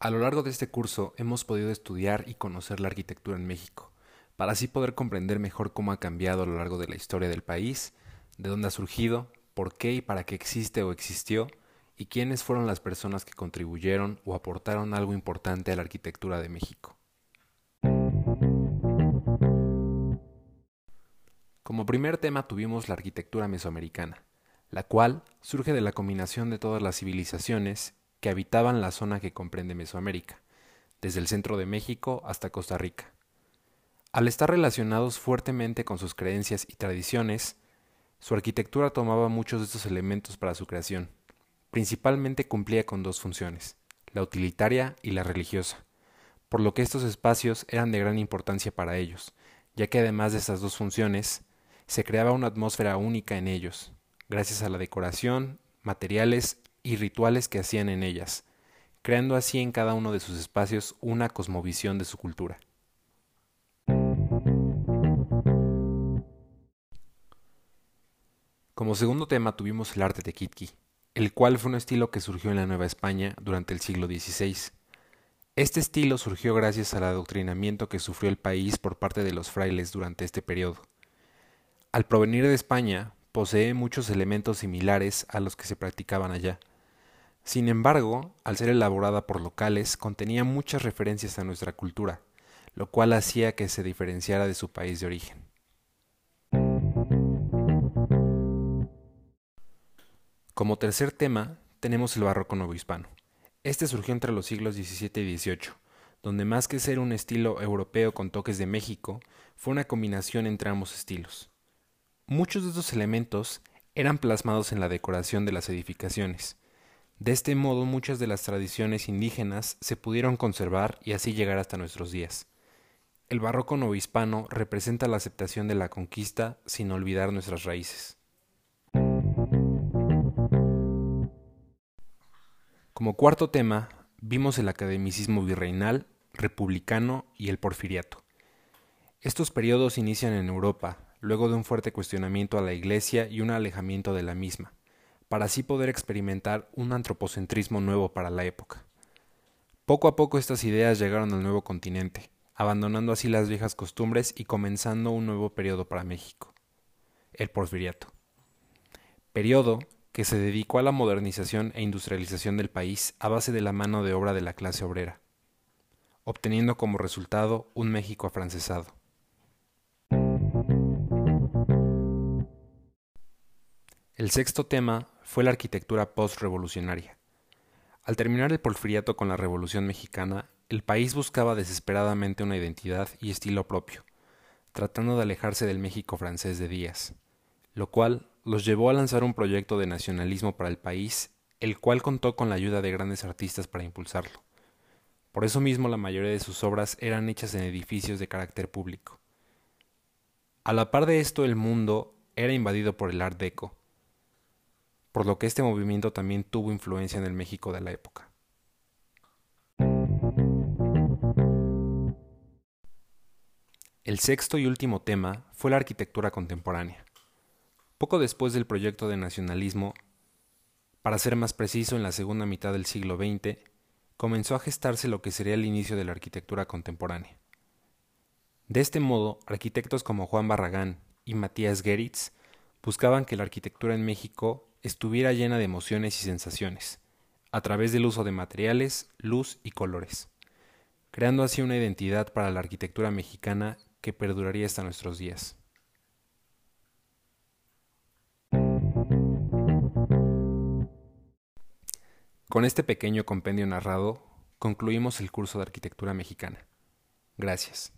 A lo largo de este curso hemos podido estudiar y conocer la arquitectura en México, para así poder comprender mejor cómo ha cambiado a lo largo de la historia del país, de dónde ha surgido, por qué y para qué existe o existió, y quiénes fueron las personas que contribuyeron o aportaron algo importante a la arquitectura de México. Como primer tema tuvimos la arquitectura mesoamericana, la cual surge de la combinación de todas las civilizaciones que habitaban la zona que comprende Mesoamérica, desde el centro de México hasta Costa Rica. Al estar relacionados fuertemente con sus creencias y tradiciones, su arquitectura tomaba muchos de estos elementos para su creación. Principalmente cumplía con dos funciones, la utilitaria y la religiosa, por lo que estos espacios eran de gran importancia para ellos, ya que además de estas dos funciones, se creaba una atmósfera única en ellos, gracias a la decoración, materiales y rituales que hacían en ellas, creando así en cada uno de sus espacios una cosmovisión de su cultura. Como segundo tema tuvimos el arte tequitqui, el cual fue un estilo que surgió en la Nueva España durante el siglo XVI. Este estilo surgió gracias al adoctrinamiento que sufrió el país por parte de los frailes durante este periodo. Al provenir de España, posee muchos elementos similares a los que se practicaban allá. Sin embargo, al ser elaborada por locales, contenía muchas referencias a nuestra cultura, lo cual hacía que se diferenciara de su país de origen. Como tercer tema, tenemos el barroco novohispano. Este surgió entre los siglos XVII y XVIII, donde más que ser un estilo europeo con toques de México, fue una combinación entre ambos estilos. Muchos de estos elementos eran plasmados en la decoración de las edificaciones. De este modo muchas de las tradiciones indígenas se pudieron conservar y así llegar hasta nuestros días. El barroco novohispano representa la aceptación de la conquista sin olvidar nuestras raíces. Como cuarto tema, vimos el academicismo virreinal, republicano y el porfiriato. Estos periodos inician en Europa, luego de un fuerte cuestionamiento a la Iglesia y un alejamiento de la misma, para así poder experimentar un antropocentrismo nuevo para la época. Poco a poco estas ideas llegaron al nuevo continente, abandonando así las viejas costumbres y comenzando un nuevo periodo para México, el porfiriato. Periodo que se dedicó a la modernización e industrialización del país a base de la mano de obra de la clase obrera, obteniendo como resultado un México afrancesado. El sexto tema fue la arquitectura post-revolucionaria. Al terminar el porfiriato con la Revolución Mexicana, el país buscaba desesperadamente una identidad y estilo propio, tratando de alejarse del México francés de Díaz, lo cual los llevó a lanzar un proyecto de nacionalismo para el país, el cual contó con la ayuda de grandes artistas para impulsarlo. Por eso mismo la mayoría de sus obras eran hechas en edificios de carácter público. A la par de esto, el mundo era invadido por el Art Deco, por lo que este movimiento también tuvo influencia en el México de la época. El sexto y último tema fue la arquitectura contemporánea. Poco después del proyecto de nacionalismo, para ser más preciso en la segunda mitad del siglo XX, comenzó a gestarse lo que sería el inicio de la arquitectura contemporánea. De este modo, arquitectos como Juan Barragán y Matías Geritz buscaban que la arquitectura en México estuviera llena de emociones y sensaciones, a través del uso de materiales, luz y colores, creando así una identidad para la arquitectura mexicana que perduraría hasta nuestros días. Con este pequeño compendio narrado, concluimos el curso de arquitectura mexicana. Gracias.